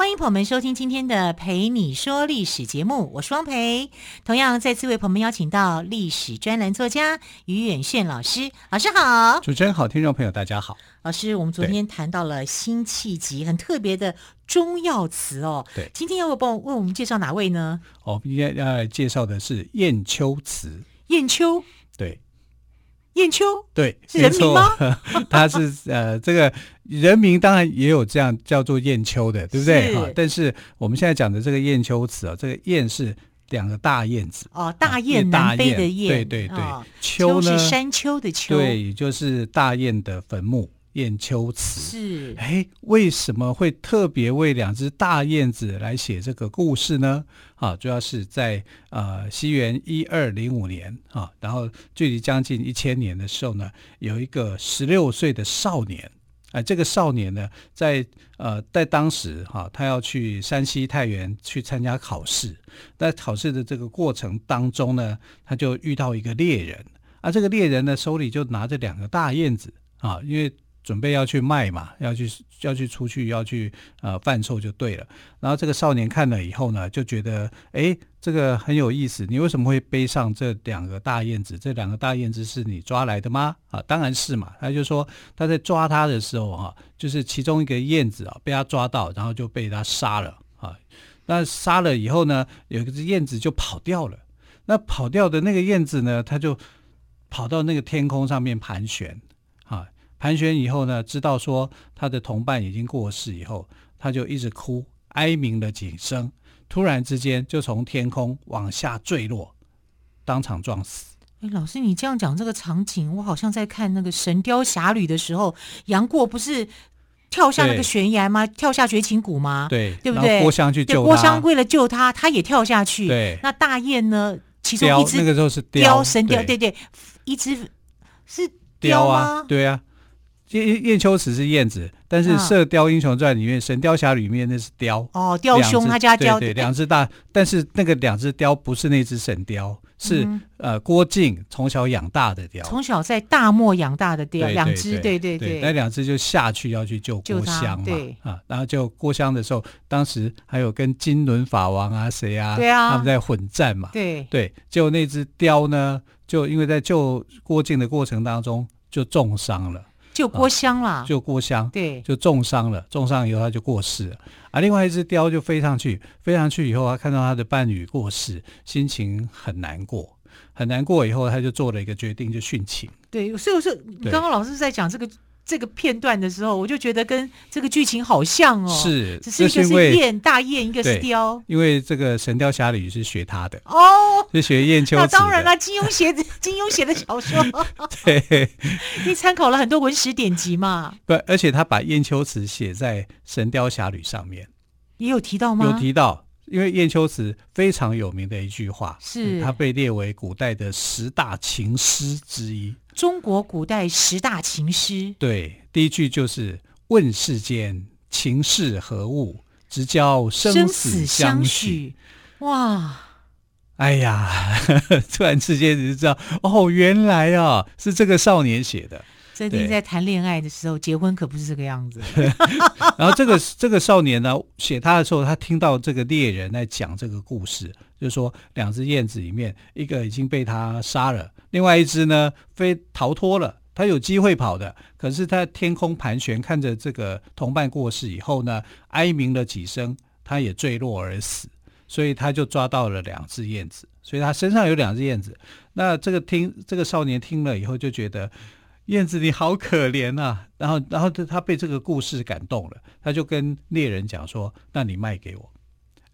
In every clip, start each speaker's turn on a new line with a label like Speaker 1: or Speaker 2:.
Speaker 1: 欢迎朋友们收听今天的《陪你说历史》节目，我是汪培。同样再次为朋友们邀请到历史专栏作家于远炫老师，老师好。
Speaker 2: 主持人好，听众朋友大家好。
Speaker 1: 老师，我们昨天谈到了辛弃疾很特别的中药词哦。
Speaker 2: 对，
Speaker 1: 今天要不帮我为我们介绍哪位呢？
Speaker 2: 哦，今天要介绍的是晏丘慈。
Speaker 1: 晏丘，
Speaker 2: 对。
Speaker 1: 晏丘
Speaker 2: 对，
Speaker 1: 是人名吗？
Speaker 2: 他是呃，这个人名当然也有这样叫做燕丘的，对不对？哈，但是我们现在讲的这个燕丘词啊，这个燕是两个大燕子。
Speaker 1: 哦，大雁南飞的雁，
Speaker 2: 对对对，
Speaker 1: 哦、
Speaker 2: 丘呢？
Speaker 1: 是山丘的丘，
Speaker 2: 对，就是大雁的坟墓。晏丘慈
Speaker 1: 是，
Speaker 2: 哎，为什么会特别为两只大燕子来写这个故事呢？啊，主要是在呃西元一二零五年啊，然后距离将近一千年的时候呢，有一个十六岁的少年，哎，这个少年呢，在呃在当时哈、啊，他要去山西太原去参加考试，在考试的这个过程当中呢，他就遇到一个猎人，啊，这个猎人呢手里就拿着两个大燕子啊，因为。准备要去卖嘛，要去要去出去要去呃贩售就对了。然后这个少年看了以后呢，就觉得哎，这个很有意思。你为什么会背上这两个大燕子？这两个大燕子是你抓来的吗？啊，当然是嘛。他就说他在抓他的时候啊，就是其中一个燕子啊被他抓到，然后就被他杀了啊。那杀了以后呢，有一只燕子就跑掉了。那跑掉的那个燕子呢，他就跑到那个天空上面盘旋啊。盘旋以后呢，知道说他的同伴已经过世以后，他就一直哭，哀鸣了几声，突然之间就从天空往下坠落，当场撞死。
Speaker 1: 哎，老师，你这样讲这个场景，我好像在看那个《神雕侠侣》的时候，杨过不是跳下那个悬崖吗？跳下绝情谷吗？
Speaker 2: 对，
Speaker 1: 对不对？
Speaker 2: 郭襄去救他，
Speaker 1: 郭襄为了救他，他也跳下去。
Speaker 2: 对，
Speaker 1: 那大雁呢？其中一只
Speaker 2: 那个时候是
Speaker 1: 雕神雕，对对，一只是雕啊，
Speaker 2: 对啊。晏晏丘慈是燕子，但是《射雕英雄传》里面，啊《神雕侠侣》里面那是雕
Speaker 1: 哦，雕兄他家雕
Speaker 2: 对，对，两只大，但是那个两只雕不是那只神雕，是、嗯、呃郭靖从小养大的雕，
Speaker 1: 从小在大漠养大的雕，两只对对对，
Speaker 2: 那两只就下去要去救郭襄嘛，对啊，然后救郭襄的时候，当时还有跟金轮法王啊谁啊，
Speaker 1: 对啊，
Speaker 2: 他们在混战嘛，
Speaker 1: 对。
Speaker 2: 对，结果那只雕呢，就因为在救郭靖的过程当中就重伤了。
Speaker 1: 救郭襄啦，
Speaker 2: 就郭襄，
Speaker 1: 对，
Speaker 2: 就重伤了，重伤以后他就过世了。啊，另外一只雕就飞上去，飞上去以后，他看到他的伴侣过世，心情很难过，很难过。以后他就做了一个决定，就殉情。
Speaker 1: 对，所以我说，你刚刚老师在讲这个。这个片段的时候，我就觉得跟这个剧情好像哦，
Speaker 2: 是，
Speaker 1: 只是一个是燕大雁，一个是雕，
Speaker 2: 因为这个《神雕侠侣》是学他的
Speaker 1: 哦，
Speaker 2: 是学燕秋。那
Speaker 1: 当然了，金庸写的金庸写的小说，
Speaker 2: 对，
Speaker 1: 你参考了很多文史典籍嘛。
Speaker 2: 对，而且他把燕秋词写在《神雕侠侣》上面，
Speaker 1: 也有提到吗？
Speaker 2: 有提到，因为晏秋词非常有名的一句话，
Speaker 1: 是
Speaker 2: 它被列为古代的十大情诗之一。
Speaker 1: 中国古代十大情诗，
Speaker 2: 对，第一句就是“问世间情是何物，直教生死相许”。
Speaker 1: 哇，
Speaker 2: 哎呀，突然之间你就知道，哦，原来啊是这个少年写的。
Speaker 1: 最近在谈恋爱的时候，结婚可不是这个样子。
Speaker 2: 然后这个这个少年呢，写他的时候，他听到这个猎人在讲这个故事，就是说两只燕子里面，一个已经被他杀了。另外一只呢，飞逃脱了，他有机会跑的，可是他天空盘旋，看着这个同伴过世以后呢，哀鸣了几声，他也坠落而死，所以他就抓到了两只燕子，所以他身上有两只燕子。那这个听这个少年听了以后就觉得，燕子你好可怜啊，然后然后他被这个故事感动了，他就跟猎人讲说：“那你卖给我。”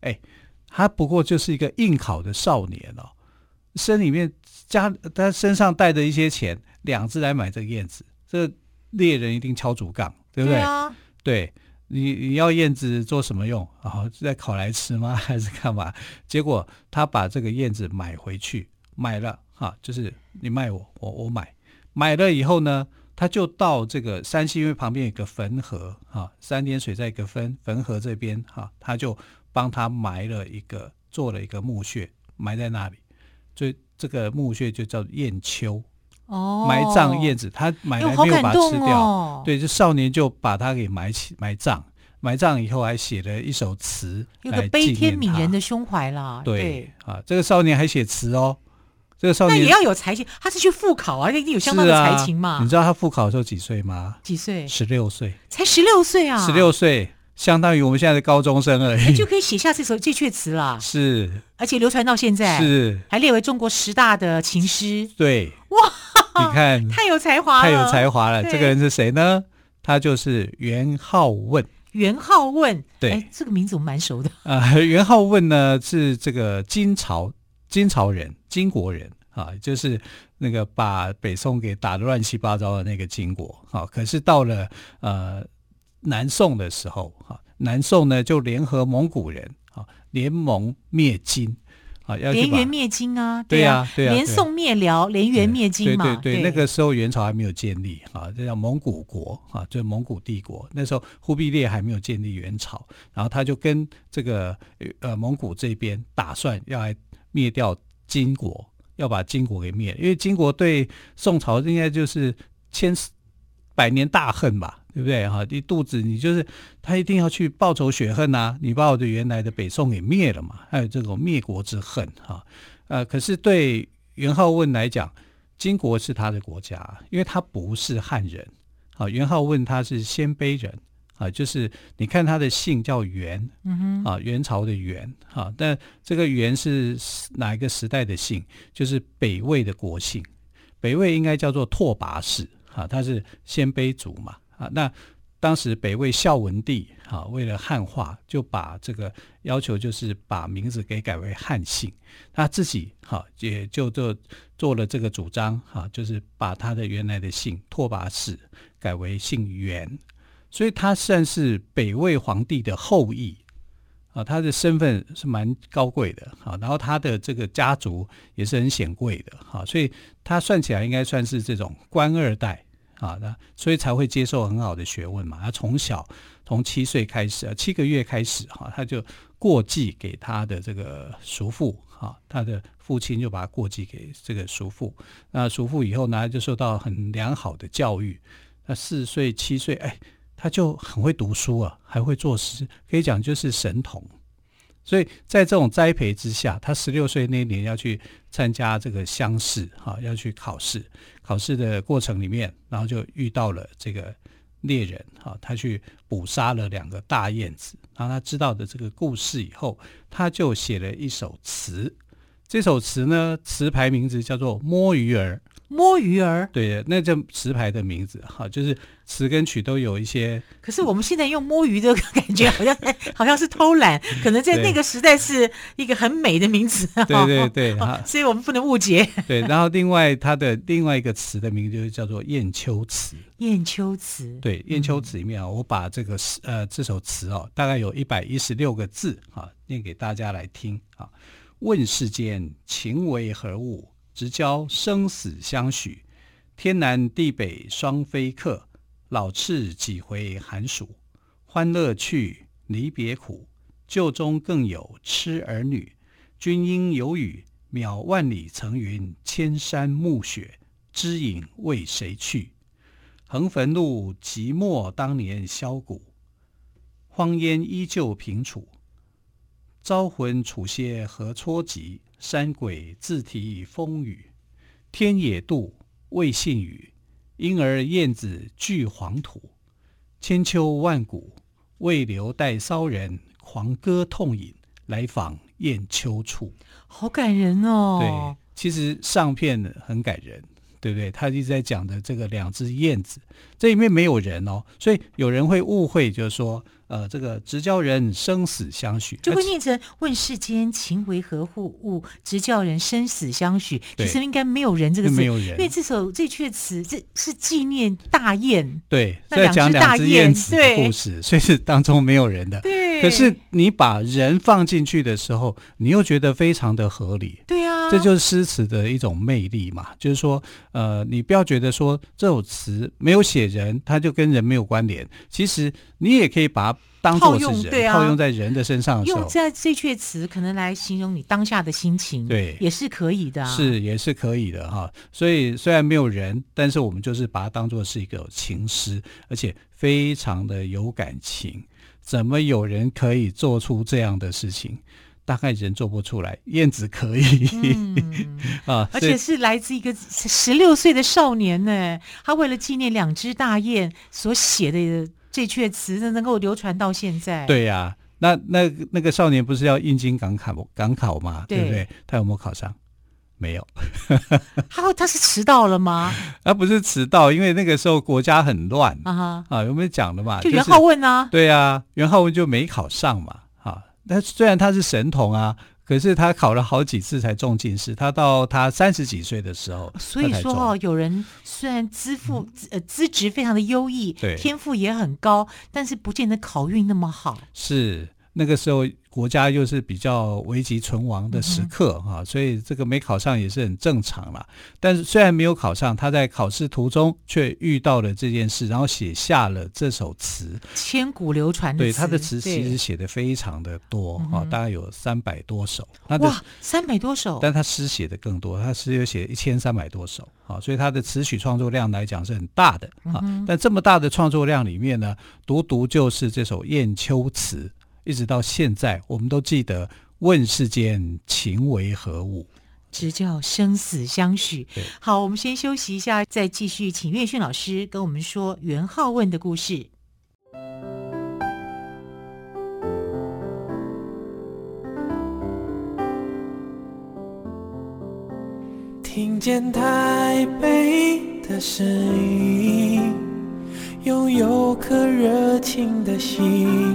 Speaker 2: 哎，他不过就是一个应考的少年哦，身里面。家他身上带着一些钱，两只来买这个燕子，这猎人一定敲竹杠，对不对？对啊，对你你要燕子做什么用？啊，在烤来吃吗？还是干嘛？结果他把这个燕子买回去，买了哈，就是你卖我，我我买，买了以后呢，他就到这个山西，因为旁边有个汾河哈，三点水在一个汾汾河这边哈，他就帮他埋了一个，做了一个墓穴，埋在那里，所以这个墓穴就叫燕丘。
Speaker 1: 哦，
Speaker 2: 埋葬燕子，他买来没有把它吃掉，哦、对，这少年就把它给埋起埋葬，埋葬以后还写了一首词，
Speaker 1: 有个悲天悯人的胸怀啦。对，
Speaker 2: 对。啊，这个少年还写词哦，这个少年
Speaker 1: 那也要有才情，他是去复考啊，一定有相当的才情嘛。
Speaker 2: 啊、你知道他复考的时候几岁吗？
Speaker 1: 几岁？
Speaker 2: 十六岁，
Speaker 1: 才十六岁啊！
Speaker 2: 十六岁，相当于我们现在的高中生而已，
Speaker 1: 就可以写下这首这阙词了。
Speaker 2: 是，
Speaker 1: 而且流传到现在，
Speaker 2: 是还
Speaker 1: 列为中国十大的情诗。
Speaker 2: 对，
Speaker 1: 哇。
Speaker 2: 你看，
Speaker 1: 太有才华了，
Speaker 2: 太有才华了。这个人是谁呢？他就是元好问。
Speaker 1: 元好问，
Speaker 2: 对，
Speaker 1: 哎，这个名字我蛮熟的。
Speaker 2: 啊，元好问呢是这个金朝金朝人，金国人啊，就是那个把北宋给打得乱七八糟的那个金国。好，啊，可是到了呃南宋的时候，哈，啊，南宋呢就联合蒙古人，啊，联盟灭金。啊，要
Speaker 1: 连元灭金啊，
Speaker 2: 对啊，对啊，
Speaker 1: 连宋灭辽，连元灭金嘛，
Speaker 2: 对对对，那个时候元朝还没有建立啊，这叫蒙古国啊，就是蒙古帝国。那时候忽必烈还没有建立元朝，然后他就跟这个呃蒙古这边打算要来灭掉金国，要把金国给灭，因为金国对宋朝应该就是千百年大恨吧。对不对？哈，一肚子你就是他一定要去报仇雪恨呐、你把我的原来的北宋给灭了嘛？还有这种灭国之恨哈。呃，可是对元好问来讲，金国是他的国家，因为他不是汉人。啊，元好问他是鲜卑人啊，就是你看他的姓叫元，嗯哼，啊，元朝的元哈。但这个元是哪一个时代的姓？就是北魏的国姓，北魏应该叫做拓跋氏啊，他是鲜卑族嘛。啊，那当时北魏孝文帝啊，为了汉化，就把这个要求就是把名字给改为汉姓。他自己哈也就做做了这个主张哈，就是把他的原来的姓拓跋氏改为姓元，所以他算是北魏皇帝的后裔啊，他的身份是蛮高贵的啊，然后他的这个家族也是很显贵的哈，所以他算起来应该算是这种官二代。啊，那所以才会接受很好的学问嘛。他从小从七岁开始啊，七个月开始哈，他就过继给他的这个叔父哈，他的父亲就把他过继给这个叔父。那叔父以后呢，就受到很良好的教育。那四岁七岁，哎，他就很会读书啊，还会作诗，可以讲就是神童。所以在这种栽培之下，他十六岁那年要去参加这个乡试，哈，要去考试。考试的过程里面，然后就遇到了这个猎人，哈，他去捕杀了两个大燕子。然后他知道的这个故事以后，他就写了一首词。这首词呢，词牌名字叫做《摸鱼儿》。
Speaker 1: 摸鱼儿，
Speaker 2: 对，那这词牌的名字哈，就是词跟曲都有一些。
Speaker 1: 可是我们现在用摸鱼的 感觉，好像好像是偷懒，可能在那个时代是一个很美的名字。
Speaker 2: 对对 对，哈，
Speaker 1: 所以我们不能误解。
Speaker 2: 对，然后另外它的另外一个词的名字就是叫做《雁丘词》。
Speaker 1: 雁丘词，
Speaker 2: 对，雁丘词里面啊，我把这个呃这首词哦，大概有一百一十六个字啊，念给大家来听啊。问世间情为何物？直交生死相许，天南地北双飞客，老翅几回寒暑。欢乐去，离别苦，旧中更有痴儿女。君应有语，渺万里层云，千山暮雪，知影为谁去？横汾路，寂寞当年箫鼓，荒烟依旧平楚。招魂处歇何啜急？山鬼自啼风雨，天也妒，未信雨。因而燕子俱黄土，千秋万古，未留待骚人狂歌痛饮，来访雁丘处。
Speaker 1: 好感人哦！
Speaker 2: 对，其实上片很感人，对不对？他一直在讲的这个两只燕子，这里面没有人哦，所以有人会误会，就是说。呃，这个直教人生死相许，
Speaker 1: 就会念成“问世间情为何物，物直教人生死相许”。其实应该没有人这个字，
Speaker 2: 没有人，
Speaker 1: 因为这首这阙词这是纪念大雁，
Speaker 2: 对，在讲两只燕子的故事，所以是当中没有人的。
Speaker 1: 对，
Speaker 2: 可是你把人放进去的时候，你又觉得非常的合理。
Speaker 1: 对啊。啊，
Speaker 2: 这就是诗词的一种魅力嘛。就是说，呃，你不要觉得说这首词没有写人，它就跟人没有关联。其实你也可以把它当做是人，套用，啊，套用在人的身上的时候，
Speaker 1: 用在这阙词可能来形容你当下的心情，
Speaker 2: 对，
Speaker 1: 也是可以的啊，
Speaker 2: 是也是可以的哈。所以虽然没有人，但是我们就是把它当做是一个情诗，而且非常的有感情。怎么有人可以做出这样的事情？大概人做不出来，燕子可以、嗯、啊！
Speaker 1: 而且是来自一个十六岁的少年呢，他为了纪念两只大雁所写的这阙词，能够流传到现在。
Speaker 2: 对呀、啊，那那那个少年不是要应京赶考赶考吗？对不对？他有没有考上？没有。
Speaker 1: 他他是迟到了吗？
Speaker 2: 他不是迟到，因为那个时候国家很乱
Speaker 1: 啊
Speaker 2: 啊！有没有讲的嘛？
Speaker 1: 就元好问啊、
Speaker 2: 就是，对啊，元好问就没考上嘛。那虽然他是神童啊，可是他考了好几次才中进士。他到他三十几岁的时候，
Speaker 1: 所以说哦，有人虽然资赋、嗯、呃资质非常的优异，对，天赋也很高，但是不见得考运那么好。
Speaker 2: 是那个时候。国家又是比较危急存亡的时刻哈、嗯，所以这个没考上也是很正常啦。但是虽然没有考上，他在考试途中却遇到了这件事，然后写下了这首词，
Speaker 1: 千古流传。
Speaker 2: 对，他的词其实写的非常的多哈，大概有三百多首。
Speaker 1: 哇，三百多首！
Speaker 2: 但他诗写的更多，他诗有写一千三百多首啊，所以他的词曲创作量来讲是很大的啊、嗯。但这么大的创作量里面呢，独独就是这首《雁丘词》。一直到现在，我们都记得“问世间情为何物，
Speaker 1: 直教生死相许”。好，我们先休息一下，再继续请岳训老师跟我们说元好问的故事。
Speaker 3: 听见台北的声音，拥有颗热情的心。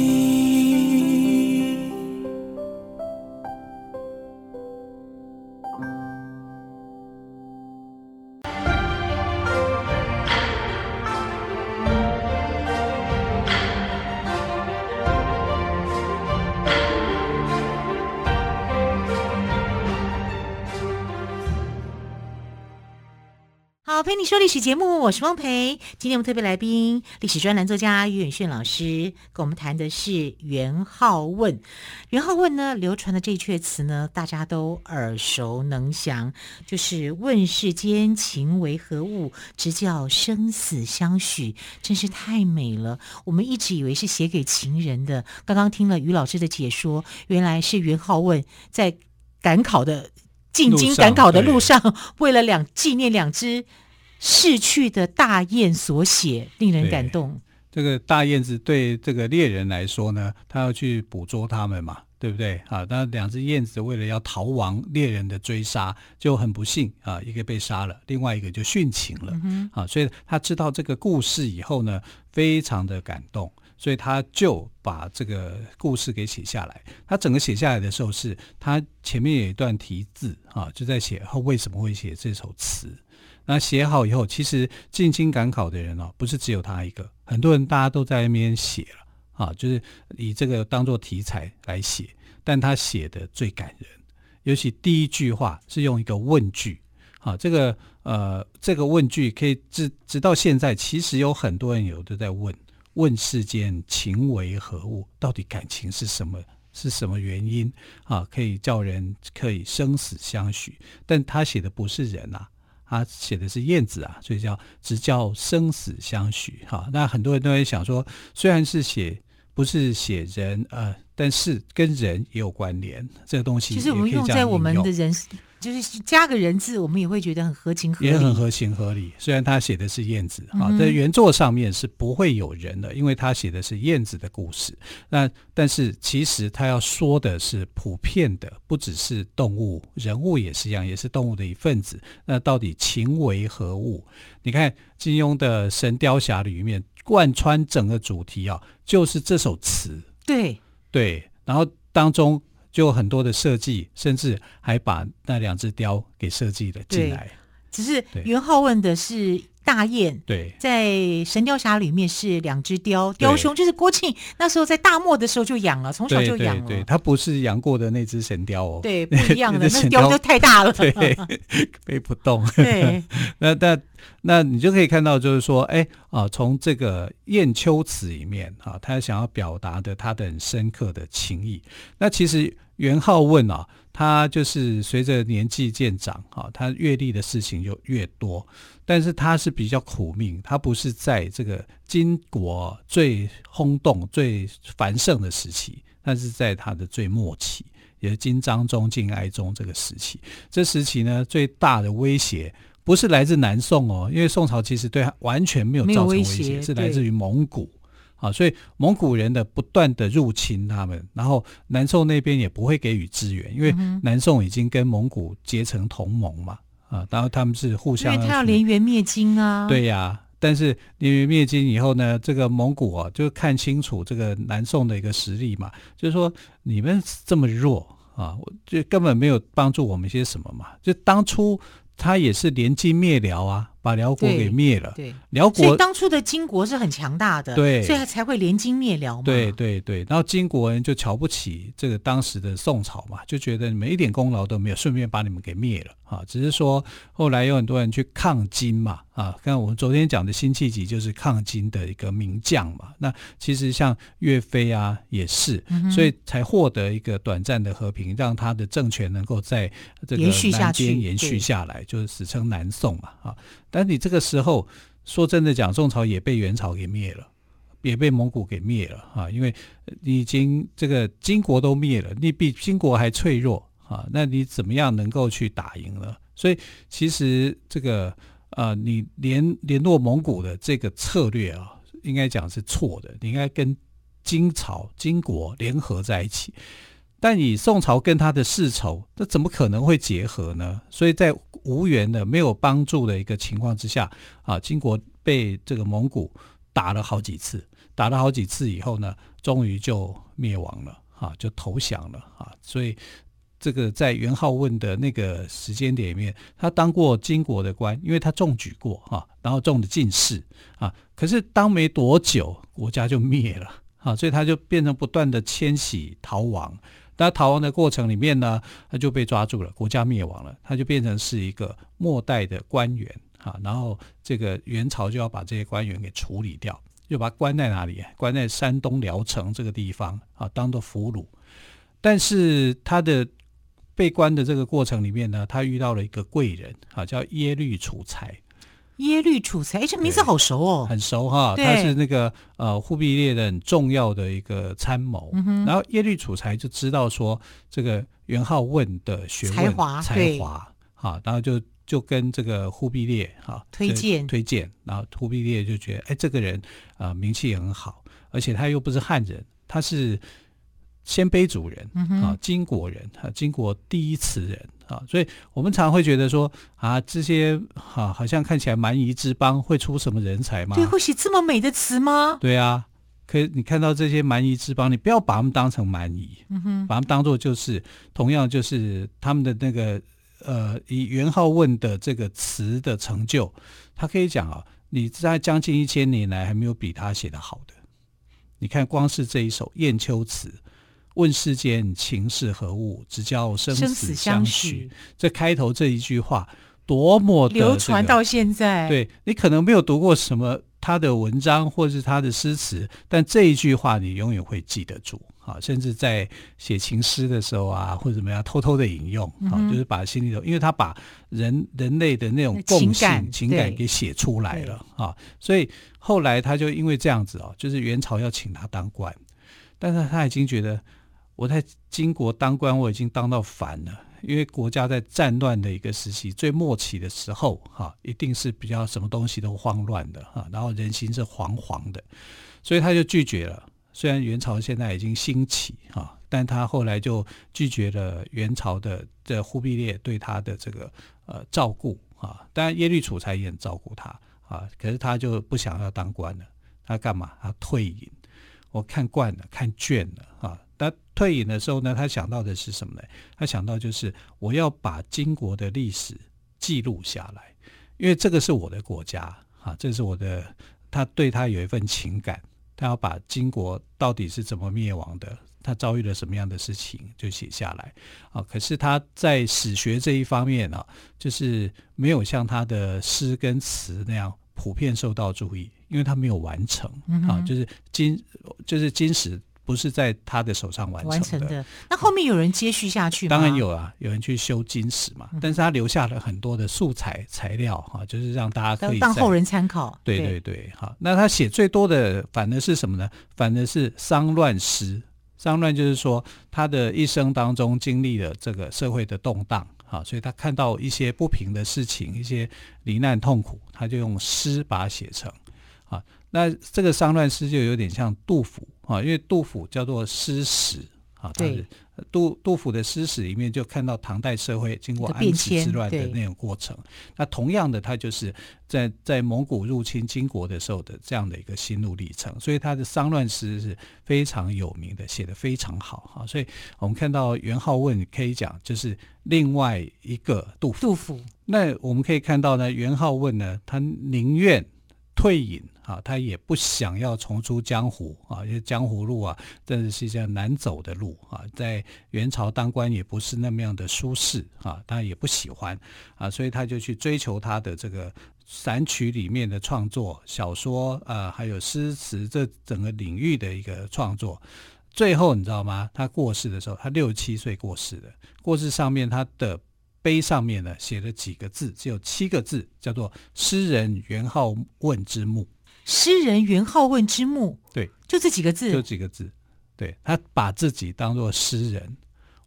Speaker 3: 一。
Speaker 1: 陪你说历史节目，我是汪培。今天我们特别来宾，历史专栏作家于远炫老师，跟我们谈的是元好问。元好问呢，流传的这阙词呢，大家都耳熟能详，就是“问世间情为何物，直教生死相许”，真是太美了。我们一直以为是写给情人的，刚刚听了于老师的解说，原来是元好问在赶考的进京赶考的路上，为了两纪念两只。逝去的大雁所写，令人感动。
Speaker 2: 这个大雁子对这个猎人来说呢，他要去捕捉它们嘛，对不对？啊，那两只燕子为了要逃亡猎人的追杀，就很不幸啊，一个被杀了，另外一个就殉情了。嗯、啊，所以他知道这个故事以后呢，非常的感动，所以他就把这个故事给写下来。他整个写下来的时候是，是他前面有一段题字啊，就在写他为什么会写这首词。那写好以后，其实进京赶考的人哦，不是只有他一个，很多人大家都在那边写了啊，就是以这个当做题材来写。但他写的最感人，尤其第一句话是用一个问句，啊，这个呃，这个问句可以直直到现在，其实有很多人有都在问：问世间情为何物？到底感情是什么？是什么原因啊？可以叫人可以生死相许？但他写的不是人啊。他写的是燕子啊，所以叫直教生死相许哈。那很多人都会想说，虽然是写不是写人呃，但是跟人也有关联，这个东西
Speaker 1: 其实我们用在我们的人。就是加个人字，我们也会觉得很合情合理，
Speaker 2: 也很合情合理。虽然他写的是燕子啊，在原作上面是不会有人的，因为他写的是燕子的故事。那但是其实他要说的是普遍的，不只是动物，人物也是一样，也是动物的一份子。那到底情为何物？你看金庸的《神雕侠侣》里面贯穿整个主题啊，就是这首词。
Speaker 1: 对
Speaker 2: 对，然后当中。就很多的设计，甚至还把那两只雕给设计了进来。
Speaker 1: 只是元浩问的是。大雁
Speaker 2: 对，
Speaker 1: 在《神雕侠侣》里面是两只雕，雕兄就是郭庆那时候在大漠的时候就养了，从小就养了。
Speaker 2: 对，他不是养过的那只神雕哦，
Speaker 1: 对，不一样的，那雕就太大了，
Speaker 2: 对，背不动。
Speaker 1: 对，
Speaker 2: 那那那你就可以看到，就是说，哎啊，从这个《雁丘词》里面啊，他想要表达的他的很深刻的情谊。那其实元好问啊。他就是随着年纪渐长，哈，他阅历的事情就越多，但是他是比较苦命，他不是在这个金国最轰动、最繁盛的时期，他是在他的最末期，也是金章宗、金哀宗这个时期。这时期呢，最大的威胁不是来自南宋哦，因为宋朝其实对他完全没有造成威胁，是来自于蒙古。啊，所以蒙古人的不断的入侵他们，然后南宋那边也不会给予支援，因为南宋已经跟蒙古结成同盟嘛，啊，然后他们是互相，
Speaker 1: 因为他要连元灭金啊，
Speaker 2: 对呀、啊，但是连元灭金以后呢，这个蒙古啊就看清楚这个南宋的一个实力嘛，就是说你们这么弱啊，就根本没有帮助我们些什么嘛，就当初他也是连金灭辽啊。把辽国给灭了，
Speaker 1: 对，
Speaker 2: 辽国
Speaker 1: 所以当初的金国是很强大的，
Speaker 2: 对，
Speaker 1: 所以他才会联金灭辽嘛。
Speaker 2: 对对对，然后金国人就瞧不起这个当时的宋朝嘛，就觉得你们一点功劳都没有，顺便把你们给灭了啊。只是说后来有很多人去抗金嘛，啊，看我们昨天讲的辛弃疾就是抗金的一个名将嘛。那其实像岳飞啊也是，嗯、所以才获得一个短暂的和平，让他的政权能够在这个南边延续下来，就是史称南宋嘛，啊。但你这个时候说真的讲，宋朝也被元朝给灭了，也被蒙古给灭了啊！因为你已经这个金国都灭了，你比金国还脆弱啊！那你怎么样能够去打赢呢？所以其实这个呃，你联联络蒙古的这个策略啊，应该讲是错的。你应该跟金朝、金国联合在一起。但以宋朝跟他的世仇，那怎么可能会结合呢？所以在无缘的、没有帮助的一个情况之下，啊，金国被这个蒙古打了好几次，打了好几次以后呢，终于就灭亡了，啊，就投降了，啊，所以这个在元好问的那个时间点里面，他当过金国的官，因为他中举过，哈，然后中了进士，啊，可是当没多久，国家就灭了，啊，所以他就变成不断的迁徙逃亡。那逃亡的过程里面呢，他就被抓住了，国家灭亡了，他就变成是一个末代的官员啊。然后这个元朝就要把这些官员给处理掉，就把他关在哪里？关在山东聊城这个地方啊，当做俘虏。但是他的被关的这个过程里面呢，他遇到了一个贵人啊，叫耶律楚材。
Speaker 1: 耶律楚材，哎，这名字好熟哦，
Speaker 2: 很熟哈。他是那个呃忽必烈的很重要的一个参谋。嗯、然后耶律楚材就知道说这个元好问的学问才华，才华哈，然后就就跟这个忽必烈哈
Speaker 1: 推荐
Speaker 2: 推荐，然后忽必烈就觉得哎，这个人啊、呃、名气也很好，而且他又不是汉人，他是鲜卑族人啊，金国人啊，金国第一词人。啊，所以我们常常会觉得说啊，这些哈、啊、好像看起来蛮夷之邦会出什么人才吗？
Speaker 1: 对，会写这么美的词吗？
Speaker 2: 对啊，可以你看到这些蛮夷之邦，你不要把他们当成蛮夷，嗯哼，把他们当做就是同样就是他们的那个呃，以元好问的这个词的成就，他可以讲啊，你在将近一千年来还没有比他写得好的。你看，光是这一首《雁丘词》。问世间情是何物，只教生死相许。这开头这一句话，多么的、这个、
Speaker 1: 流传到现在。
Speaker 2: 对，你可能没有读过什么他的文章或是他的诗词，但这一句话你永远会记得住。啊，甚至在写情诗的时候啊，或者怎么样，偷偷的引用啊、嗯，就是把心里头，因为他把人人类的那种共性情感，情感给写出来了啊。所以后来他就因为这样子哦，就是元朝要请他当官，但是他已经觉得。我在金国当官，我已经当到烦了。因为国家在战乱的一个时期，最末期的时候，哈，一定是比较什么东西都慌乱的哈，然后人心是惶惶的，所以他就拒绝了。虽然元朝现在已经兴起哈，但他后来就拒绝了元朝的这忽必烈对他的这个呃照顾啊。当然耶律楚材也很照顾他啊，可是他就不想要当官了。他干嘛？他退隐。我看惯了，看倦了啊。他退隐的时候呢，他想到的是什么呢？他想到就是我要把金国的历史记录下来，因为这个是我的国家啊，这是我的，他对他有一份情感，他要把金国到底是怎么灭亡的，他遭遇了什么样的事情，就写下来啊。可是他在史学这一方面啊，就是没有像他的诗跟词那样普遍受到注意，因为他没有完成啊，就是金，就是金史。不是在他的手上完成的，完成的。
Speaker 1: 那后面有人接续下去吗？
Speaker 2: 当然有啊，有人去修金石嘛。但是他留下了很多的素材材料哈，就是让大家可以
Speaker 1: 当后人参考。
Speaker 2: 对对对，好。那他写最多的反而是什么呢？反而是丧乱诗。丧乱就是说他的一生当中经历了这个社会的动荡，啊，所以他看到一些不平的事情，一些罹难痛苦，他就用诗把它写成。啊，那这个丧乱诗就有点像杜甫。啊，因为杜甫叫做诗史啊，对，杜杜甫的诗史里面就看到唐代社会经过安史之乱的那种过程。那同样的，他就是在在蒙古入侵金国的时候的这样的一个心路历程，所以他的丧乱诗是非常有名的，写得非常好哈。所以我们看到元好问可以讲就是另外一个杜甫。
Speaker 1: 杜甫，
Speaker 2: 那我们可以看到呢，元好问呢，他宁愿退隐。啊，他也不想要重出江湖啊，因为江湖路啊，真的是一条难走的路啊。在元朝当官也不是那么样的舒适啊，他也不喜欢啊，所以他就去追求他的这个散曲里面的创作、小说啊，还有诗词这整个领域的一个创作。最后你知道吗？他过世的时候，他六七岁过世的。过世上面他的碑上面呢写了几个字，只有七个字，叫做“诗人元好问之墓”。
Speaker 1: 诗人元好问之墓，
Speaker 2: 对，
Speaker 1: 就这几个字，
Speaker 2: 就几个字，对，他把自己当做诗人，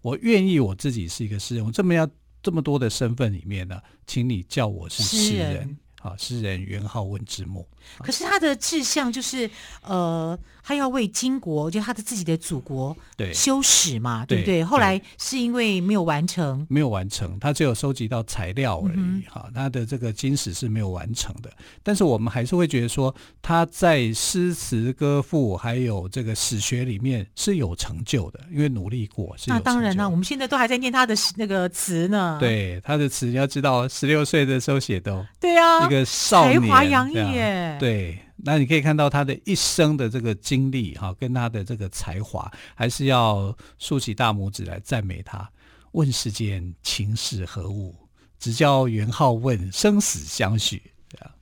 Speaker 2: 我愿意我自己是一个诗人，我这么要这么多的身份里面呢，请你叫我是诗人。啊，诗人元好问之墓。
Speaker 1: 可是他的志向就是，呃，他要为金国，就他的自己的祖国，对，修史嘛，对不对？后来是因为没有完成，
Speaker 2: 没有完成，他只有收集到材料而已。哈、嗯，他的这个金史是没有完成的。但是我们还是会觉得说，他在诗词歌赋还有这个史学里面是有成就的，因为努力过。是
Speaker 1: 那当然了，我们现在都还在念他的那个词呢。
Speaker 2: 对，他的词你要知道，十六岁的时候写的。
Speaker 1: 对啊。
Speaker 2: 个少年
Speaker 1: 才华洋溢耶，
Speaker 2: 对，那你可以看到他的一生的这个经历哈，跟他的这个才华，还是要竖起大拇指来赞美他。问世间情是何物？只教元好问，生死相许。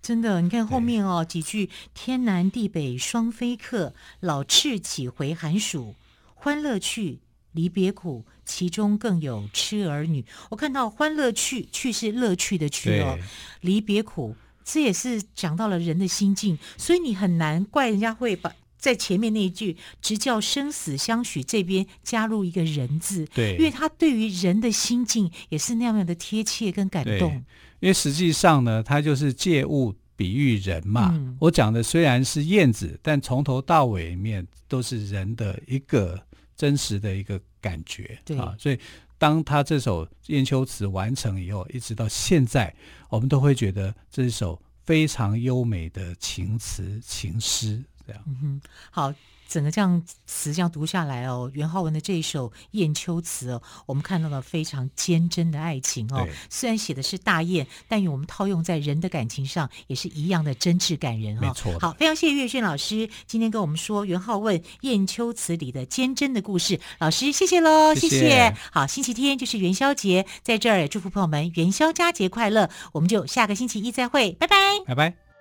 Speaker 1: 真的，你看后面哦几句：天南地北双飞客，老翅几回寒暑？欢乐去，离别苦，其中更有痴儿女。我看到欢乐去，去是乐趣的趣哦，离别苦，这也是讲到了人的心境，所以你很难怪人家会把在前面那一句“直教生死相许”这边加入一个人字，
Speaker 2: 对，
Speaker 1: 因为他对于人的心境也是那样的贴切跟感动。
Speaker 2: 因为实际上呢，他就是借物比喻人嘛。嗯、我讲的虽然是燕子，但从头到尾面都是人的一个。真实的一个感觉对啊，所以当他这首《燕秋词》完成以后，一直到现在，我们都会觉得这一首非常优美的情词情诗，这样。
Speaker 1: 嗯哼，好。整个这样词这样读下来哦，袁浩文的这一首《雁丘词》哦，我们看到了非常坚贞的爱情哦。虽然写的是大雁，但与我们套用在人的感情上也是一样的真挚感人哈、哦。
Speaker 2: 没错。
Speaker 1: 好，非常谢谢岳轩老师今天跟我们说袁浩问《雁丘词》里的坚贞的故事。老师，谢谢喽，谢谢。谢谢。好，星期天就是元宵节，在这儿也祝福朋友们元宵佳节快乐。我们就下个星期一再会，拜拜，
Speaker 2: 拜拜。